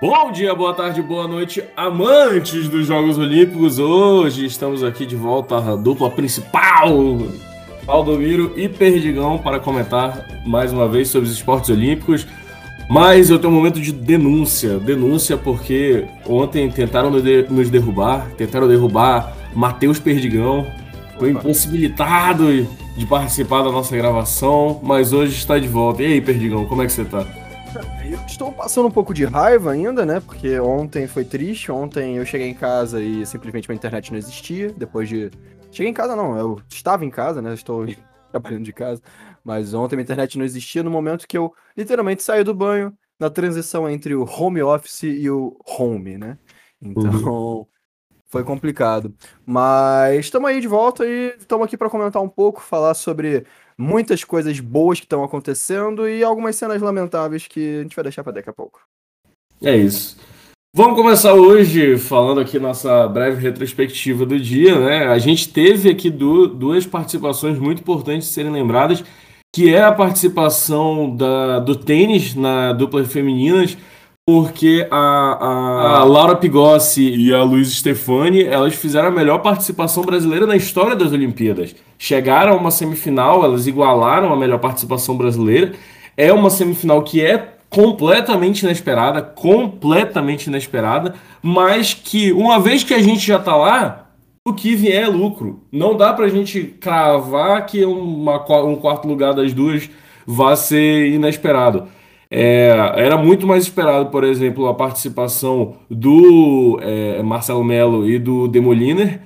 Bom dia, boa tarde, boa noite, amantes dos Jogos Olímpicos. Hoje estamos aqui de volta à dupla principal, Valdomiro e Perdigão, para comentar mais uma vez sobre os esportes olímpicos. Mas eu tenho um momento de denúncia. Denúncia porque ontem tentaram nos derrubar, tentaram derrubar Matheus Perdigão. Foi impossibilitado de participar da nossa gravação, mas hoje está de volta. E aí, Perdigão, como é que você está? Eu estou passando um pouco de raiva ainda, né? Porque ontem foi triste. Ontem eu cheguei em casa e simplesmente minha internet não existia. Depois de. Cheguei em casa, não, eu estava em casa, né? Estou trabalhando de casa. Mas ontem minha internet não existia no momento que eu literalmente saí do banho, na transição entre o home office e o home, né? Então. Uhum. Foi complicado. Mas estamos aí de volta e estamos aqui para comentar um pouco, falar sobre muitas coisas boas que estão acontecendo e algumas cenas lamentáveis que a gente vai deixar para daqui a pouco. É isso. Vamos começar hoje falando aqui nossa breve retrospectiva do dia, né? A gente teve aqui duas participações muito importantes serem lembradas, que é a participação da, do tênis na dupla femininas porque a, a, a, Laura Pigossi e a Luiz Stefani, elas fizeram a melhor participação brasileira na história das Olimpíadas. Chegaram a uma semifinal, elas igualaram a melhor participação brasileira. É uma semifinal que é completamente inesperada, completamente inesperada, mas que uma vez que a gente já tá lá, o que vier é lucro. Não dá pra gente cravar que uma, um quarto lugar das duas vai ser inesperado. É, era muito mais esperado, por exemplo, a participação do é, Marcelo Melo e do Demoliner,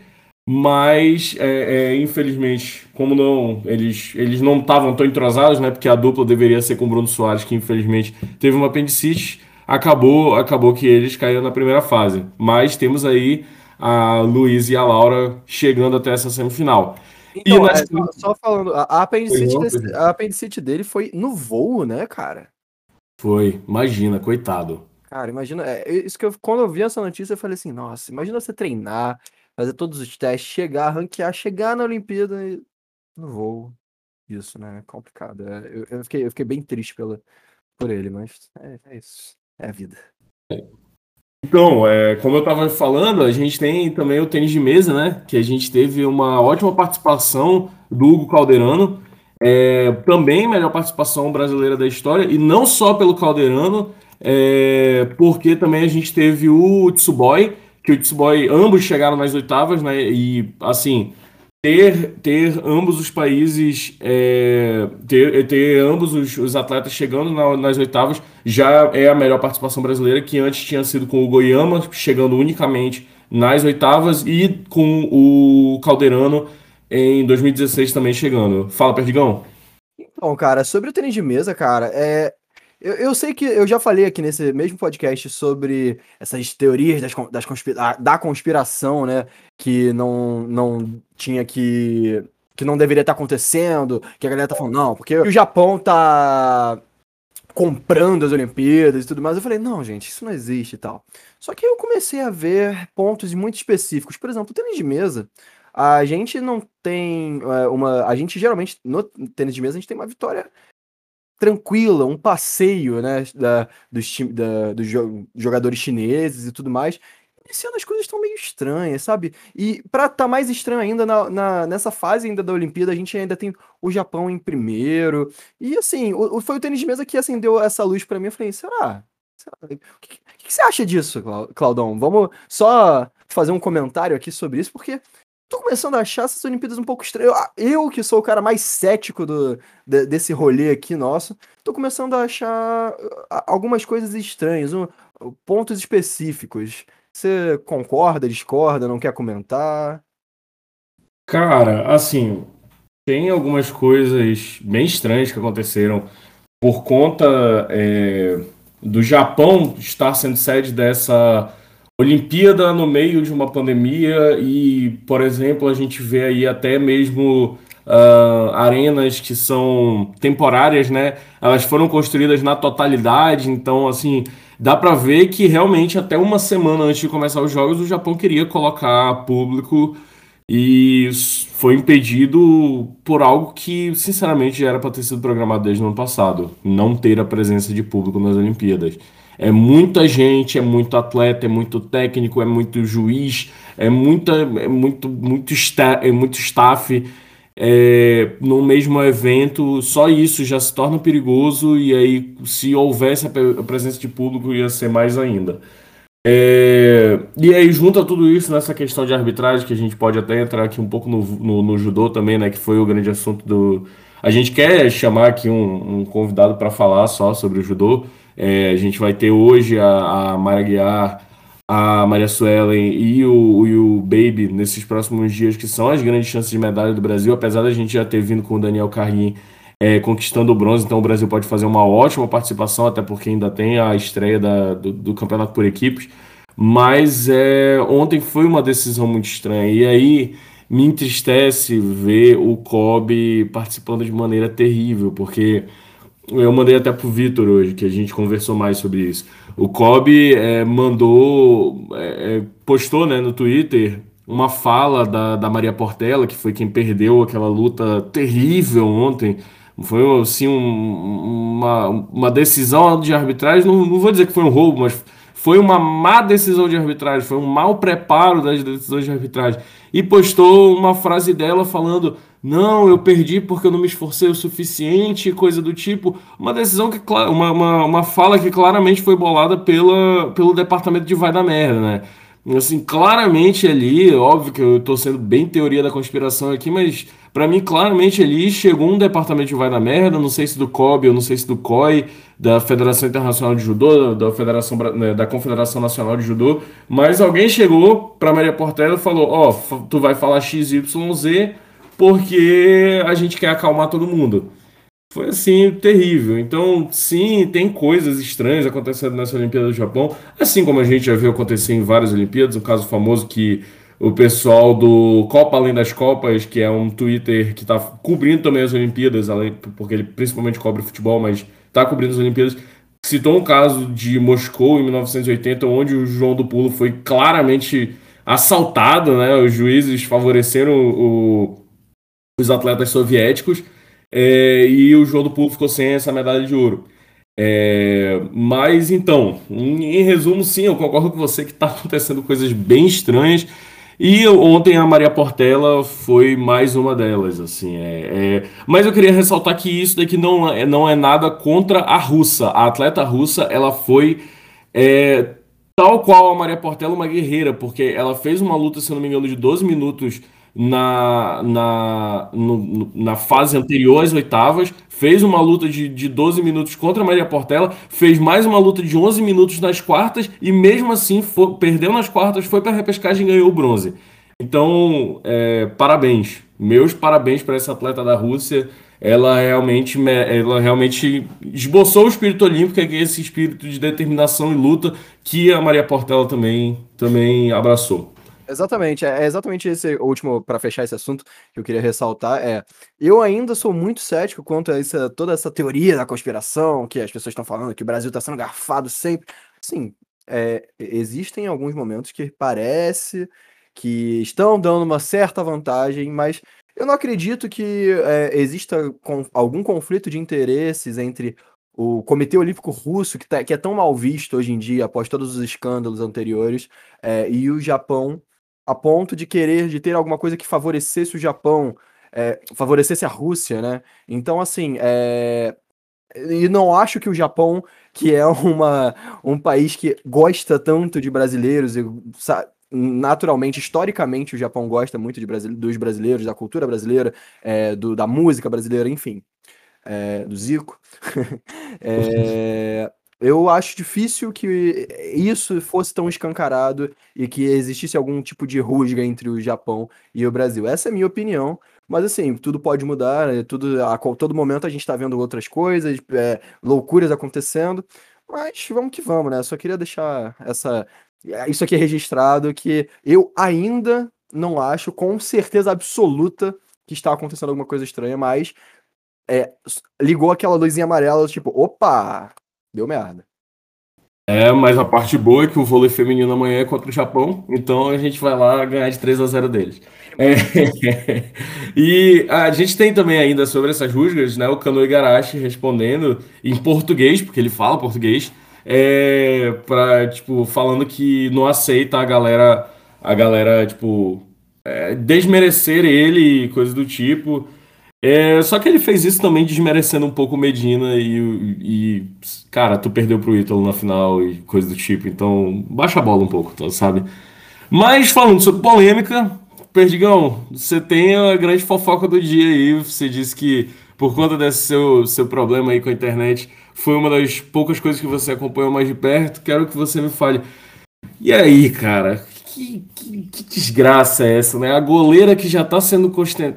mas é, é infelizmente, como não eles, eles não estavam tão entrosados, né? Porque a dupla deveria ser com o Bruno Soares, que infelizmente teve uma apendicite, acabou, acabou que eles caíram na primeira fase. Mas temos aí a Luiz e a Laura chegando até essa semifinal. Então, é, só falando, a apendicite, a apendicite dele foi no voo, né, cara? Foi, imagina, coitado. Cara, imagina, é, isso que eu, quando eu vi essa notícia, eu falei assim, nossa, imagina você treinar, fazer todos os testes, chegar, ranquear, chegar na Olimpíada e no voo. Isso, né? É complicado. É, eu, eu, fiquei, eu fiquei bem triste pela, por ele, mas é, é isso. É a vida. Então, é, como eu estava falando, a gente tem também o tênis de mesa, né? Que a gente teve uma ótima participação do Hugo Calderano. É, também melhor participação brasileira da história, e não só pelo Calderano, é, porque também a gente teve o Tsuboy, que o Tsuboy, ambos chegaram nas oitavas, né? E assim, ter, ter ambos os países, é, ter, ter ambos os, os atletas chegando na, nas oitavas já é a melhor participação brasileira, que antes tinha sido com o Goiama, chegando unicamente nas oitavas, e com o Calderano em 2016 também chegando. Fala, Perdigão. Então, cara, sobre o tênis de mesa, cara, é, eu, eu, sei que eu já falei aqui nesse mesmo podcast sobre essas teorias das, das conspira da conspiração, né? Que não, não tinha que. que não deveria estar acontecendo, que a galera tá falando, não, porque o Japão tá comprando as Olimpíadas e tudo mais. Eu falei, não, gente, isso não existe e tal. Só que eu comecei a ver pontos muito específicos. Por exemplo, o tênis de mesa. A gente não tem é, uma. A gente geralmente, no tênis de mesa, a gente tem uma vitória tranquila, um passeio, né? Da, dos, da, dos jogadores chineses e tudo mais. Esse ano as coisas estão meio estranhas, sabe? E para tá mais estranho ainda, na, na, nessa fase ainda da Olimpíada, a gente ainda tem o Japão em primeiro. E assim, o, foi o tênis de mesa que acendeu essa luz para mim. Eu falei, será? O que, que, que, você acha disso, Claudão? Vamos só fazer um comentário aqui sobre isso, porque tô começando a achar essas Olimpíadas um pouco estranhas. Eu, que sou o cara mais cético do, de, desse rolê aqui nosso, tô começando a achar algumas coisas estranhas, um, pontos específicos. Você concorda, discorda, não quer comentar? Cara, assim, tem algumas coisas bem estranhas que aconteceram por conta é, do Japão estar sendo sede dessa Olimpíada no meio de uma pandemia e, por exemplo, a gente vê aí até mesmo uh, arenas que são temporárias, né? Elas foram construídas na totalidade, então, assim, dá para ver que realmente até uma semana antes de começar os jogos o Japão queria colocar público e foi impedido por algo que, sinceramente, já era para ter sido programado desde o ano passado, não ter a presença de público nas Olimpíadas. É muita gente, é muito atleta, é muito técnico, é muito juiz, é muita, é muito, muito, é muito staff é, no mesmo evento. Só isso já se torna perigoso e aí se houvesse a presença de público ia ser mais ainda. É, e aí junta tudo isso nessa questão de arbitragem, que a gente pode até entrar aqui um pouco no, no, no judô também, né? Que foi o grande assunto do. A gente quer chamar aqui um, um convidado para falar só sobre o judô. É, a gente vai ter hoje a, a Mara Guiar, a Maria Suelen e o, e o Baby nesses próximos dias, que são as grandes chances de medalha do Brasil, apesar da gente já ter vindo com o Daniel Carguin é, conquistando o bronze, então o Brasil pode fazer uma ótima participação, até porque ainda tem a estreia da, do, do, campeonato por equipes. Mas é, ontem foi uma decisão muito estranha. E aí me entristece ver o Kobe participando de maneira terrível, porque eu mandei até pro Vitor hoje, que a gente conversou mais sobre isso. O Kobe é, mandou, é, é postou né, no Twitter uma fala da, da Maria Portela, que foi quem perdeu aquela luta terrível ontem foi assim um, uma, uma decisão de arbitragem, não, não vou dizer que foi um roubo, mas foi uma má decisão de arbitragem, foi um mau preparo das decisões de arbitragem. E postou uma frase dela falando: Não, eu perdi porque eu não me esforcei o suficiente, coisa do tipo. Uma decisão que, uma, uma, uma fala que claramente foi bolada pela, pelo departamento de vai da merda, né? Assim, claramente ali, óbvio que eu tô sendo bem teoria da conspiração aqui, mas para mim, claramente ali chegou um departamento de vai da merda, não sei se do COB ou não sei se do COI, da Federação Internacional de Judô, da Federação né, da Confederação Nacional de Judô, mas alguém chegou para Maria Portela e falou: "Ó, oh, tu vai falar XYZ porque a gente quer acalmar todo mundo". Foi assim, terrível. Então, sim, tem coisas estranhas acontecendo nessa Olimpíada do Japão, assim como a gente já viu acontecer em várias Olimpíadas, o caso famoso que o pessoal do Copa Além das Copas, que é um Twitter que está cobrindo também as Olimpíadas, porque ele principalmente cobre futebol, mas está cobrindo as Olimpíadas, citou um caso de Moscou em 1980, onde o João do Pulo foi claramente assaltado, né? Os juízes favoreceram o, os atletas soviéticos é, e o João do Pulo ficou sem essa medalha de ouro. É, mas então, em, em, resumo, sim, eu concordo com você que está acontecendo coisas bem estranhas. E ontem a Maria Portela foi mais uma delas, assim. É, é... Mas eu queria ressaltar que isso daqui não é, não é nada contra a russa. A atleta russa, ela foi é, tal qual a Maria Portela, uma guerreira, porque ela fez uma luta, se não me engano, de 12 minutos na, na, no, na fase anterior às oitavas, fez uma luta de, de 12 minutos contra a Maria Portela, fez mais uma luta de 11 minutos nas quartas e mesmo assim foi, perdeu nas quartas, foi para a repescagem e ganhou o bronze. Então, é, parabéns. Meus parabéns para essa atleta da Rússia. Ela realmente, ela realmente esboçou o espírito olímpico, é esse espírito de determinação e luta que a Maria Portela também, também abraçou. Exatamente, é, é exatamente esse último, para fechar esse assunto, que eu queria ressaltar, é, eu ainda sou muito cético quanto a essa, toda essa teoria da conspiração, que as pessoas estão falando que o Brasil está sendo garfado sempre, sim, é, existem alguns momentos que parece que estão dando uma certa vantagem, mas eu não acredito que é, exista com, algum conflito de interesses entre o Comitê Olímpico Russo, que, tá, que, é tão mal visto hoje em dia, após todos os escândalos anteriores, é, e o Japão, a ponto de querer, de ter alguma coisa que favorecesse o Japão, é, favorecesse a Rússia, né? Então, assim, é... e não acho que o Japão, que é uma, um país que gosta tanto de brasileiros, e, naturalmente, historicamente, o Japão gosta muito de brasile... dos brasileiros, da cultura brasileira, é, do, da música brasileira, enfim, é, do Zico. eu acho difícil que isso fosse tão escancarado e que existisse algum tipo de rusga entre o Japão e o Brasil. Essa é a minha opinião. Mas assim, tudo pode mudar, né? tudo, a todo momento a gente está vendo outras coisas, é, loucuras acontecendo. Mas vamos que vamos, né? Só queria deixar essa, isso aqui registrado que eu ainda não acho com certeza absoluta que está acontecendo alguma coisa estranha, mas é, ligou aquela luzinha amarela, tipo, opa, deu merda. É, mas a parte boa é que o vôlei feminino amanhã é contra o Japão, então a gente vai lá ganhar de 3 a 0 deles. É, e a gente tem também ainda sobre essas rusgas, né, o Kano Igarashi respondendo em português, porque ele fala português, é, pra, tipo, falando que não aceita a galera, a galera, tipo, é, desmerecer ele e coisas do tipo. É, só que ele fez isso também desmerecendo um pouco o Medina e, e, cara, tu perdeu pro Ítalo na final e coisa do tipo, então baixa a bola um pouco, tá, sabe? Mas falando sobre polêmica, Perdigão, você tem a grande fofoca do dia aí, você disse que por conta desse seu, seu problema aí com a internet, foi uma das poucas coisas que você acompanhou mais de perto, quero que você me fale. E aí, cara, que, que, que, desgraça é essa, né? A goleira que já está sendo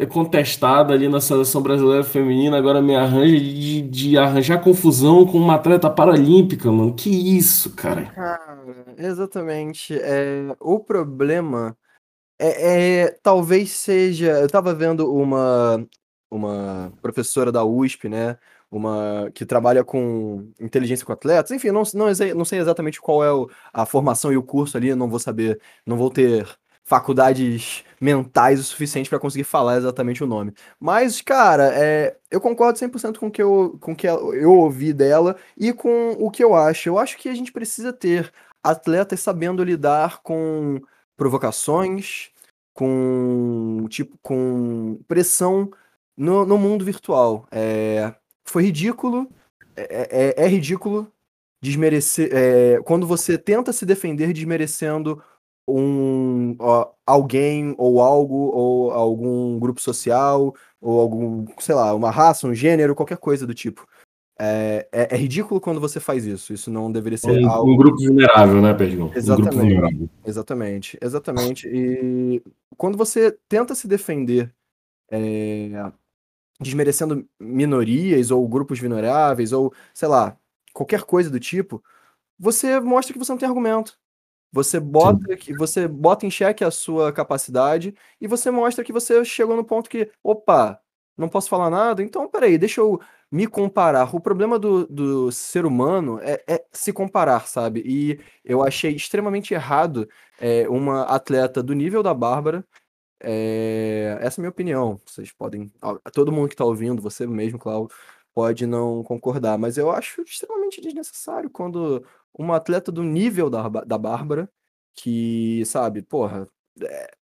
contestada ali na seleção brasileira feminina agora me arranja de, de arranjar confusão com uma atleta paralímpica, mano. Que isso, cara? Cara, exatamente. É, o problema é, é, talvez seja. Eu estava vendo uma, uma professora da USP, né? uma que trabalha com inteligência com atletas. Enfim, não, não, não sei exatamente qual é o, a formação e o curso ali, não vou saber, não vou ter faculdades mentais o suficiente para conseguir falar exatamente o nome. Mas, cara, é, eu concordo 100% com o que eu, com que eu ouvi dela e com o que eu acho. Eu acho que a gente precisa ter atletas sabendo lidar com provocações, com tipo com pressão no, no mundo virtual. É, foi ridículo. É, é, é ridículo desmerecer. É, quando você tenta se defender desmerecendo um ó, alguém ou algo ou algum grupo social ou algum, sei lá, uma raça, um gênero, qualquer coisa do tipo. É, é, é ridículo quando você faz isso. Isso não deveria ser um, algo... um grupo vulnerável, né, Perdigão? Exatamente. Um exatamente. Exatamente. E quando você tenta se defender é, desmerecendo minorias ou grupos vulneráveis ou, sei lá, qualquer coisa do tipo, você mostra que você não tem argumento. Você bota que você bota em xeque a sua capacidade e você mostra que você chegou no ponto que, opa, não posso falar nada, então peraí, deixa eu me comparar. O problema do, do ser humano é, é se comparar, sabe? E eu achei extremamente errado é, uma atleta do nível da Bárbara é, essa é a minha opinião. Vocês podem. Todo mundo que está ouvindo, você mesmo, Cláudio, pode não concordar, mas eu acho extremamente desnecessário quando uma atleta do nível da, da Bárbara, que, sabe, porra. É...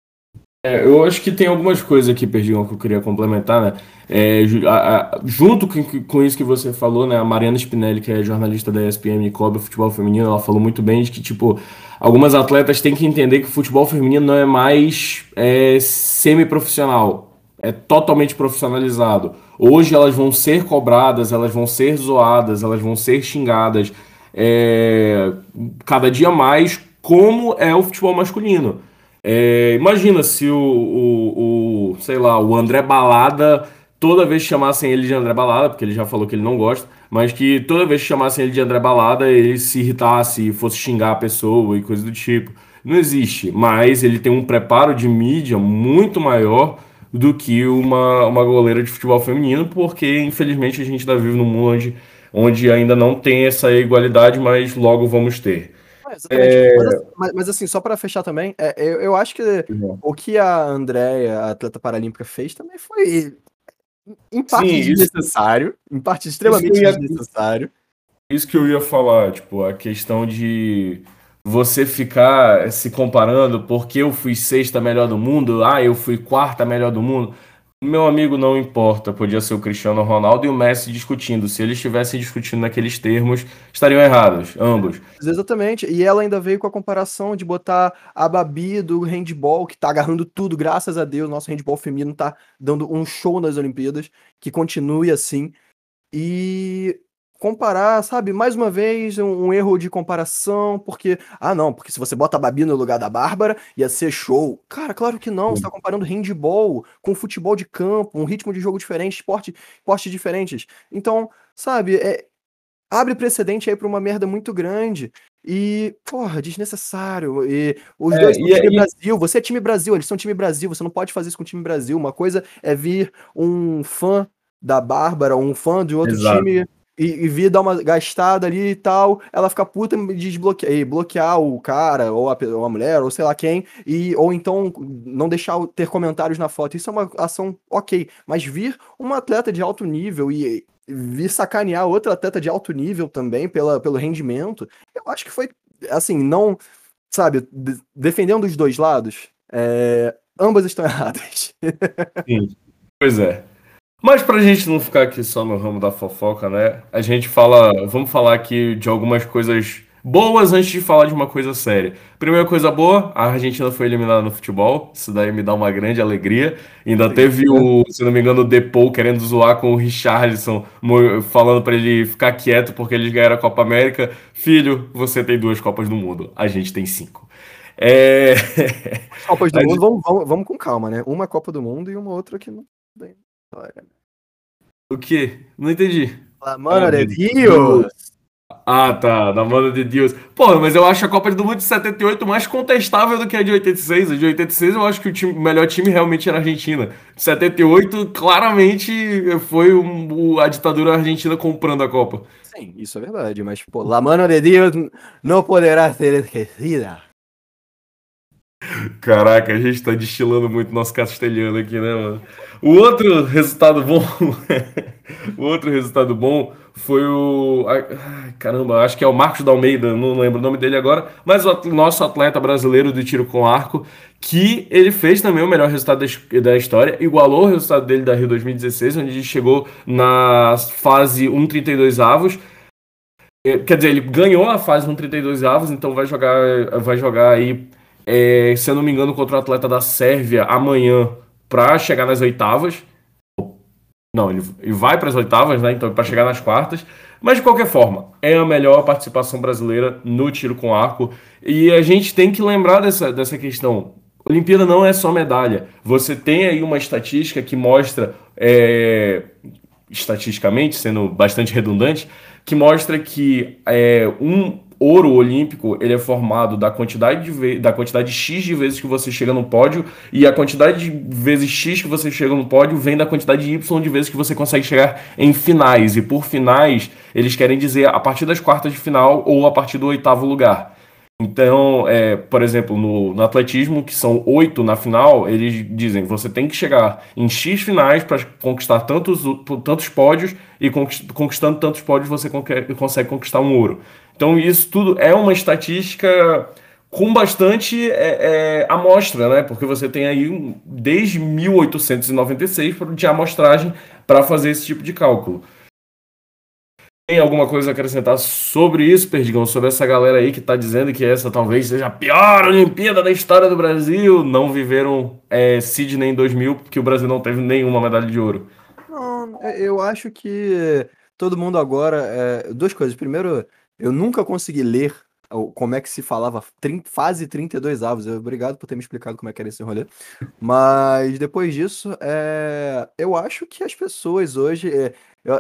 É, eu acho que tem algumas coisas aqui, Perdigão, que eu queria complementar, né? É, a, a, junto com, com, isso que você falou, né? A Mariana Spinelli, que é jornalista da ESPN e cobre futebol feminino, ela falou muito bem de que, tipo, algumas atletas têm que entender que o futebol feminino não é mais é, semi-profissional, é totalmente profissionalizado. Hoje elas vão ser cobradas, elas vão ser zoadas, elas vão ser xingadas é, cada dia mais, como é o futebol masculino. É, imagina se o, o, o, sei lá, o André Balada toda vez que chamassem ele de André Balada, porque ele já falou que ele não gosta, mas que toda vez que chamassem ele de André Balada, ele se irritasse, fosse xingar a pessoa e coisa do tipo. Não existe, mas ele tem um preparo de mídia muito maior do que uma, uma goleira de futebol feminino, porque infelizmente a gente está vivendo num mundo onde, onde ainda não tem essa igualdade, mas logo vamos ter. É... Mas, mas, mas, assim, só para fechar também, é, eu, eu acho que uhum. o que a Andréia, a atleta paralímpica, fez também foi em parte Sim, desnecessário, isso, em parte extremamente ia, desnecessário. Isso que eu ia falar, tipo, a questão de você ficar se comparando porque eu fui sexta melhor do mundo, ah, eu fui quarta melhor do mundo. Meu amigo, não importa, podia ser o Cristiano Ronaldo e o Messi discutindo. Se eles estivessem discutindo naqueles termos, estariam errados, ambos. Exatamente. E ela ainda veio com a comparação de botar a Babi do handball, que tá agarrando tudo, graças a Deus. Nosso handball feminino tá dando um show nas Olimpíadas, que continue assim. E comparar, sabe, mais uma vez, um, um, erro de comparação, porque, ah, não, porque se você bota a Babi no lugar da Bárbara, ia ser show. Cara, claro que não, você tá comparando handball com futebol de campo, um ritmo de jogo diferente, esporte, esportes diferentes. Então, sabe, é, abre precedente aí pra uma merda muito grande. E, porra, desnecessário. E os é, dois são time Brasil. Você é time Brasil, eles são time Brasil. Você não pode fazer isso com o time Brasil. Uma coisa é vir um fã da Bárbara, um fã de outro Exato. time e, e vir dar uma gastada ali e tal, ela fica puta e desbloquear, e bloquear o cara, ou a, ou a mulher, ou sei lá quem, e, ou então não deixar ter comentários na foto. Isso é uma ação ok, mas vir uma atleta de alto nível e vir sacanear outro atleta de alto nível também pela, pelo rendimento. Eu acho que foi, assim, não, sabe, de, defendendo os dois lados, é, ambas estão erradas. Sim, pois é. Mas pra gente não ficar aqui só no ramo da fofoca, né? A gente fala, vamos falar aqui de algumas coisas boas antes de falar de uma coisa séria. Primeira coisa boa, a Argentina foi eliminada no futebol. Isso daí me dá uma grande alegria. Ainda Sim, teve o, se não me engano, o Depou querendo zoar com o Richarlison, falando para ele ficar quieto porque eles ganharam a Copa América. Filho, você tem duas Copas do Mundo, a gente tem cinco. É... Copas do a Mundo, gente... vamos, vamos, vamos, com calma, né? Uma Copa do Mundo e uma outra que não história. O quê? Não entendi. La mano de Dios! Ah, tá, da mano de Deus. Pô, mas eu acho a Copa do Mundo de 78 mais contestável do que a de 86. A de 86 eu acho que o, time, o melhor time realmente era a Argentina. De 78, claramente foi um, a ditadura argentina comprando a Copa. Sim, isso é verdade, mas, pô, La mano de Deus não poderá ser esquecida. Caraca, a gente tá destilando muito nosso castelhano aqui, né, mano? O outro resultado bom. o outro resultado bom foi o. Ai, caramba, acho que é o Marcos da Almeida, não lembro o nome dele agora, mas o nosso atleta brasileiro de tiro com arco, que ele fez também o melhor resultado da história, igualou o resultado dele da Rio 2016, onde ele chegou na fase 1,32 avos. É, quer dizer, ele ganhou a fase 1,32 avos, então vai jogar, vai jogar aí é, se eu não me engano, contra o atleta da Sérvia amanhã para chegar nas oitavas. Não, ele, ele vai para as oitavas, né? Então, para chegar nas quartas. Mas, de qualquer forma, é a melhor participação brasileira no tiro com arco. E a gente tem que lembrar dessa, dessa questão. Olimpíada não é só medalha. Você tem aí uma estatística que mostra, é, estatisticamente, sendo bastante redundante, que mostra que é, um, ouro olímpico ele é formado da quantidade de da quantidade X de vezes que você chega no pódio e a quantidade de vezes X que você chega no pódio vem da quantidade Y de vezes que você consegue chegar em finais e por finais eles querem dizer a partir das quartas de final ou a partir do oitavo lugar. Então, é, por exemplo, no, no, atletismo, que são oito na final, eles dizem você tem que chegar em X finais para conquistar tantos, tantos pódios e conquistando tantos pódios você consegue conquistar um ouro. Então, isso tudo é uma estatística com bastante é, é, amostra, né? Porque você tem aí desde 1896 de amostragem para fazer esse tipo de cálculo. Tem alguma coisa a acrescentar sobre isso, Perdigão? Sobre essa galera aí que está dizendo que essa talvez seja a pior Olimpíada da história do Brasil? Não viveram é, Sydney em 2000 porque o Brasil não teve nenhuma medalha de ouro. Não, eu acho que todo mundo agora. É, duas coisas. Primeiro, eu nunca consegui ler como é que se falava fase 32 avos. Obrigado por ter me explicado como é que era esse rolê. Mas depois disso, é... eu acho que as pessoas hoje. É...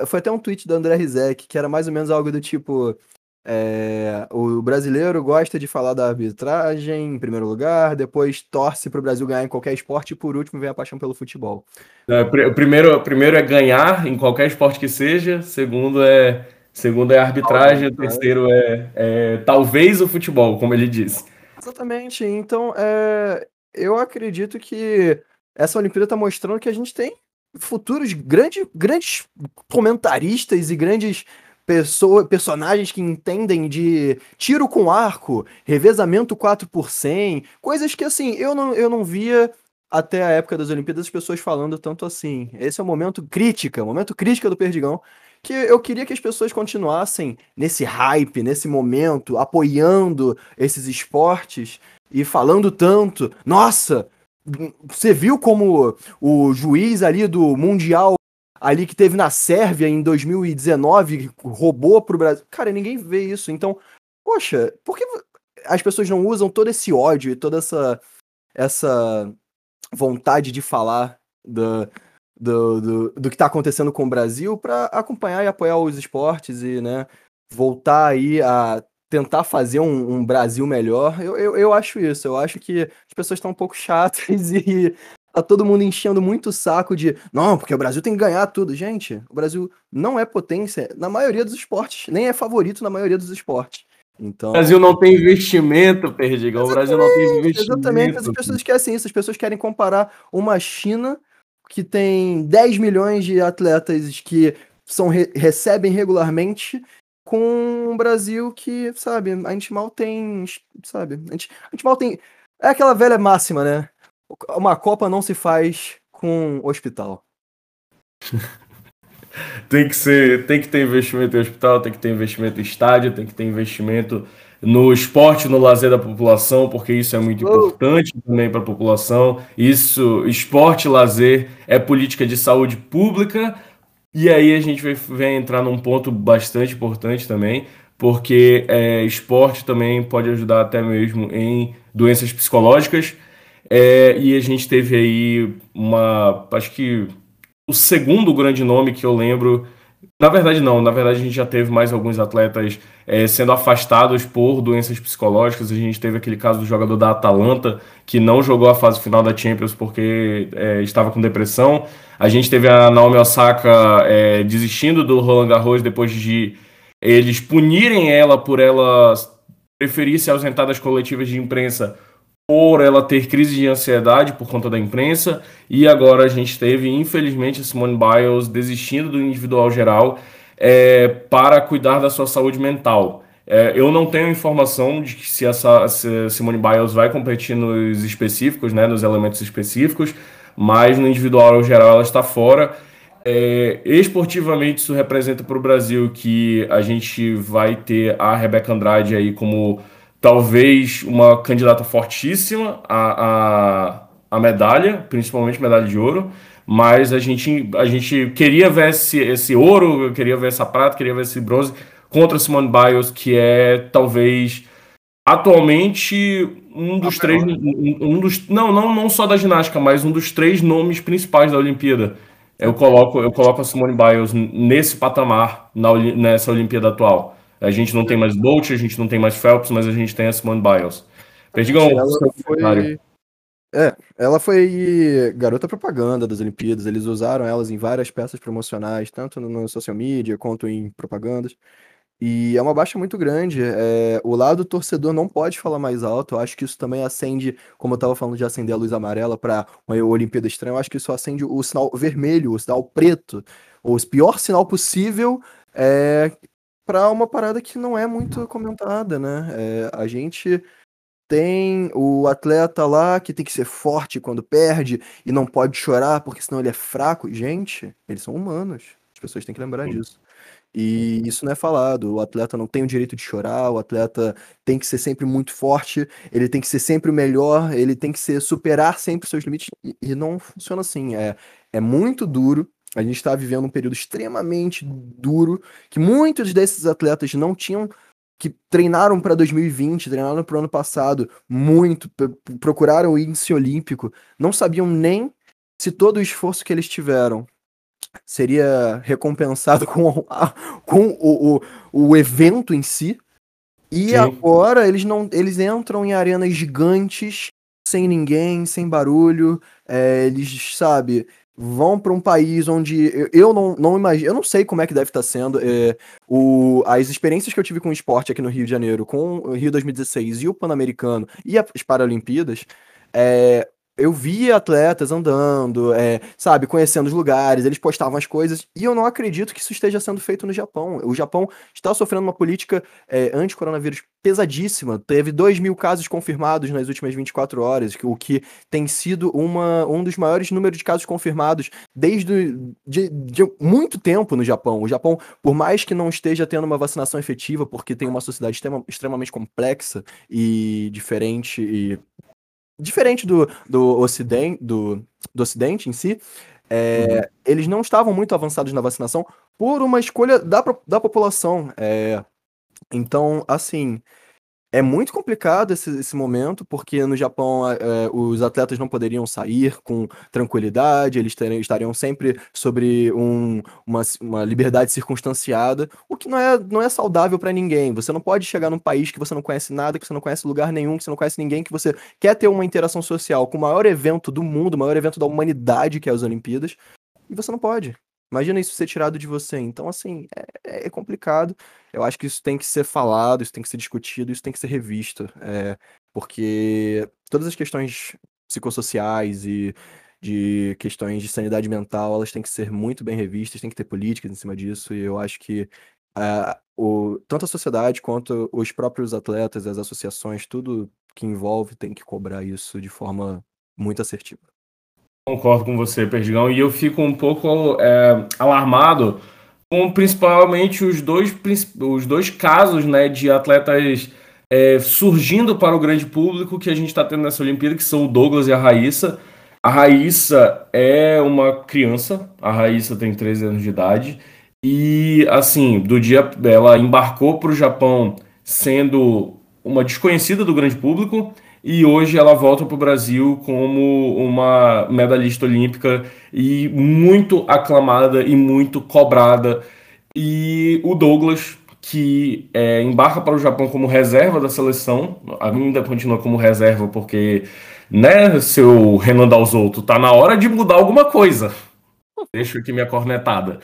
Foi até um tweet da André Rizek, que era mais ou menos algo do tipo. É... o brasileiro gosta de falar da arbitragem em primeiro lugar, depois torce para o Brasil ganhar em qualquer esporte e por último vem a paixão pelo futebol. É, primeiro, primeiro é ganhar em qualquer esporte que seja, segundo é Segundo é arbitragem, o terceiro é, é, talvez o futebol, como ele disse. Exatamente. Então, é, eu acredito que essa Olimpíada está mostrando que a gente tem futuros grandes, grandes comentaristas e grandes pessoa, personagens que entendem de tiro com arco, revezamento 4 por 100, coisas que assim, eu não, eu não via até a época das Olimpíadas as pessoas falando tanto assim. Esse é o momento crítica, o momento crítica do Perdigão que eu queria que as pessoas continuassem nesse hype, nesse momento, apoiando esses esportes e falando tanto. Nossa, você viu como o juiz ali do Mundial ali que teve na Sérvia em 2019 roubou pro Brasil. Cara, ninguém vê isso. Então, poxa, por que as pessoas não usam todo esse ódio e toda essa essa vontade de falar da, do, do, do que está acontecendo com o Brasil para acompanhar e apoiar os esportes e né, voltar aí a tentar fazer um, um Brasil melhor. Eu, eu, eu, acho isso. Eu acho que as pessoas estão um pouco chatas e tá todo mundo enchendo muito o saco de não, porque o Brasil tem que ganhar tudo. Gente, o Brasil não é potência na maioria dos esportes, nem é favorito na maioria dos esportes. Então... O Brasil não tem investimento, Perdigão. O Brasil não tem investimento. Exatamente, as pessoas esquecem isso. As pessoas querem comparar uma China que tem 10 milhões de atletas que são re recebem regularmente com um Brasil que, sabe, a gente mal tem, sabe, a gente, a gente mal tem. É aquela velha máxima, né? Uma Copa não se faz com hospital. tem que ser, tem que ter investimento em hospital, tem que ter investimento em estádio, tem que ter investimento no esporte, no lazer da população, porque isso é muito importante também para a população. Isso, esporte, lazer é política de saúde pública. E aí a gente vai, vai entrar num ponto bastante importante também, porque é, esporte também pode ajudar até mesmo em doenças psicológicas. É, e a gente teve aí uma, acho que o segundo grande nome que eu lembro na verdade, não. Na verdade, a gente já teve mais alguns atletas é, sendo afastados por doenças psicológicas. A gente teve aquele caso do jogador da Atalanta que não jogou a fase final da Champions porque é, estava com depressão. A gente teve a Naomi Osaka é, desistindo do Roland Garros depois de eles punirem ela por ela preferir se ausentar das coletivas de imprensa por ela ter crise de ansiedade por conta da imprensa, e agora a gente teve, infelizmente, a Simone Biles desistindo do individual geral é, para cuidar da sua saúde mental. É, eu não tenho informação de se essa se Simone Biles vai competir nos específicos, né, nos elementos específicos, mas no individual geral ela está fora. É, esportivamente, isso representa para o Brasil que a gente vai ter a Rebeca Andrade aí como talvez uma candidata fortíssima à, à, à medalha, principalmente medalha de ouro, mas a gente, a gente queria ver esse, esse ouro, queria ver essa prata, queria ver esse bronze contra Simone Biles, que é talvez atualmente um dos a três um, um, dos não não não só da ginástica mas um dos três nomes principais da Olimpíada. Eu coloco eu coloco a Simone Biles nesse patamar na, nessa Olimpíada atual a gente não tem mais Bolt, a gente não tem mais Phelps, mas a gente tem a Simone Biles. Perdigam, ela foi... É, ela foi garota propaganda das Olimpíadas. Eles usaram elas em várias peças promocionais, tanto no social media quanto em propagandas. E é uma baixa muito grande. É, o lado torcedor não pode falar mais alto. Eu acho que isso também acende, como eu estava falando de acender a luz amarela para uma Olimpíada estranha, eu acho que isso acende o sinal vermelho, o sinal preto, o pior sinal possível é, para uma parada que não é muito comentada, né? É, a gente tem o atleta lá que tem que ser forte quando perde e não pode chorar porque senão ele é fraco. Gente, eles são humanos. As pessoas têm que lembrar disso. E isso não é falado. O atleta não tem o direito de chorar, o atleta tem que ser sempre muito forte, ele tem que ser sempre o melhor, ele tem que ser superar sempre os seus limites. E, e não funciona assim. É, é muito duro a gente está vivendo um período extremamente duro, que muitos desses atletas não tinham que treinaram para 2020, treinaram para o ano passado muito, procuraram o índice olímpico, não sabiam nem se todo o esforço que eles tiveram seria recompensado com, a, com o, o, o, evento em si. E Sim. agora eles não eles entram em arenas gigantes, sem ninguém, sem barulho. É, eles, sabe, vão para um país onde eu, não, não imagino, eu não sei como é que deve estar tá sendo. É, o, as experiências que eu tive com o esporte aqui no Rio de Janeiro, com o Rio 2016 e o Pan-Americano e as Paralimpíadas, é, eu via atletas andando, é, sabe, conhecendo os lugares, eles postavam as coisas, e eu não acredito que isso esteja sendo feito no Japão. O Japão está sofrendo uma política é, anti-coronavírus pesadíssima. Teve 2 mil casos confirmados nas últimas 24 horas, o que tem sido uma, um dos maiores números de casos confirmados desde de, de muito tempo no Japão. O Japão, por mais que não esteja tendo uma vacinação efetiva, porque tem uma sociedade extrema, extremamente complexa e diferente e diferente do, do, ocidente, do, do Ocidente em si, é, uhum. eles não estavam muito avançados na vacinação por uma escolha da, da população. É, então, assim, é muito complicado esse, esse momento, porque no Japão é, os atletas não poderiam sair com tranquilidade, eles teriam, estariam sempre sobre um, uma, uma liberdade circunstanciada, o que não é, não é saudável para ninguém. Você não pode chegar num país que você não conhece nada, que você não conhece lugar nenhum, que você não conhece ninguém, que você quer ter uma interação social com o maior evento do mundo, o maior evento da humanidade, que é as Olimpíadas, e você não pode. Imagina isso ser tirado de você. Então, assim, é, é, complicado. Eu acho que isso tem que ser falado, isso tem que ser discutido, isso tem que ser revisto. É, porque todas as questões psicossociais e de questões de sanidade mental, elas têm que ser muito bem revistas, tem que ter políticas em cima disso, e eu acho que uh, o, tanto a sociedade quanto os próprios atletas, as associações, tudo que envolve tem que cobrar isso de forma muito assertiva. Concordo com você, Perdigão, e eu fico um pouco é, alarmado com principalmente os dois, os dois casos né, de atletas é, surgindo para o grande público que a gente está tendo nessa Olimpíada, que são o Douglas e a Raíssa. A Raíssa é uma criança, a Raíssa tem 13 anos de idade, e assim, do dia ela embarcou para o Japão sendo uma desconhecida do grande público e hoje ela volta para o Brasil como uma medalhista olímpica e muito aclamada e muito cobrada. E o Douglas, que é, embarca para o Japão como reserva da seleção, ainda continua como reserva porque, né, seu Renan Dalzotto, tá na hora de mudar alguma coisa. Deixa aqui minha cornetada.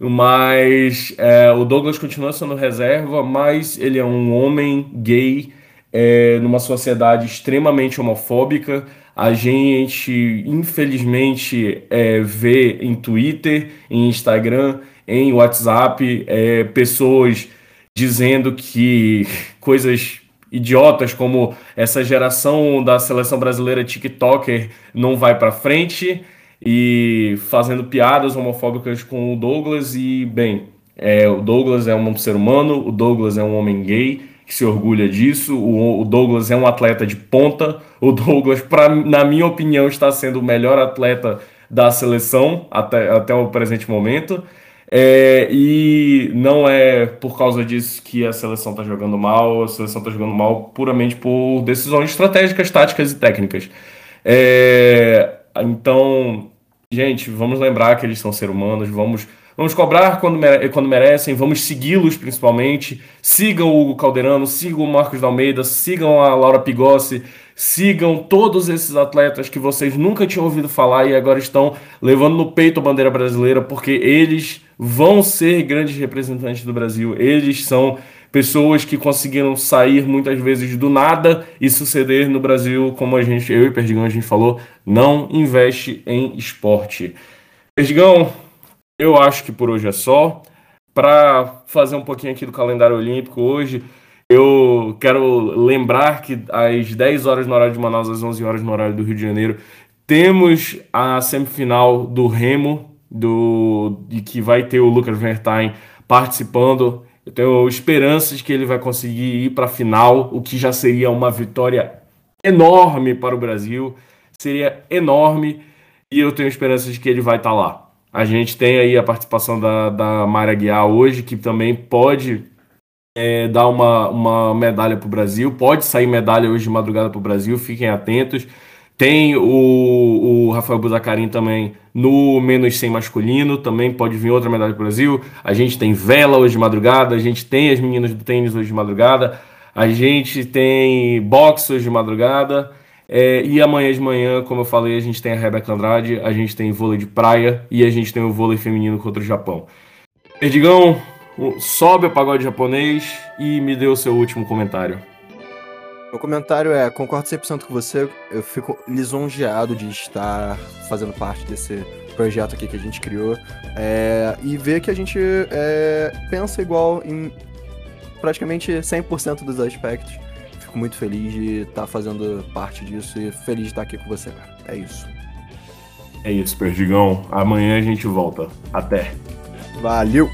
Mas é, o Douglas continua sendo reserva, mas ele é um homem gay é, numa sociedade extremamente homofóbica. A gente, infelizmente, é, vê em Twitter, em Instagram, em WhatsApp, é, pessoas dizendo que coisas idiotas como essa geração da seleção brasileira TikToker não vai para frente e fazendo piadas homofóbicas com o Douglas e bem, é, o Douglas é um ser humano, o Douglas é um homem gay que se orgulha disso. O, Douglas é um atleta de ponta. O Douglas, pra, na minha opinião, está sendo o melhor atleta da seleção até, até o presente momento. É, e não é por causa disso que a seleção está jogando mal, a seleção está jogando mal puramente por decisões estratégicas, táticas e técnicas. É, então, gente, vamos lembrar que eles são seres humanos, vamos Vamos cobrar quando, mere quando merecem, vamos segui-los principalmente. Sigam o Hugo Calderano, sigam o Marcos da Almeida, sigam a Laura Pigossi, sigam todos esses atletas que vocês nunca tinham ouvido falar e agora estão levando no peito a bandeira brasileira, porque eles vão ser grandes representantes do Brasil. Eles são pessoas que conseguiram sair muitas vezes do nada e suceder no Brasil, como a gente, eu e Perdigão, a gente falou, não investe em esporte. Perdigão, eu acho que por hoje é só. Para fazer um pouquinho aqui do calendário olímpico hoje, eu quero lembrar que às 10 horas no horário de Manaus, às 11 horas no horário do Rio de Janeiro, temos a semifinal do Remo, do, de que vai ter o Lucas Vertain participando. Eu tenho esperanças que ele vai conseguir ir para a final, o que já seria uma vitória enorme para o Brasil. Seria enorme e eu tenho esperanças de que ele vai estar tá lá. A gente tem aí a participação da, da Mayra Guiar hoje, que também pode é, dar uma, uma medalha para o Brasil. Pode sair medalha hoje de madrugada para o Brasil, fiquem atentos. Tem o, o Rafael Buzacarim também no menos 100 masculino, também pode vir outra medalha para o Brasil. A gente tem vela hoje de madrugada, a gente tem as meninas do tênis hoje de madrugada, a gente tem boxe hoje de madrugada. É, e amanhã de manhã, como eu falei, a gente tem a Rebeca Andrade, a gente tem vôlei de praia e a gente tem o vôlei feminino contra o Japão. Perdigão, sobe o pagode japonês e me dê o seu último comentário. Meu comentário é: concordo 100% com você. Eu fico lisonjeado de estar fazendo parte desse projeto aqui que a gente criou é, e ver que a gente é, pensa igual em praticamente 100% dos aspectos fico muito feliz de estar tá fazendo parte disso e feliz de estar aqui com você, cara. É isso. É isso, Perdigão. Amanhã a gente volta. Até. Valeu!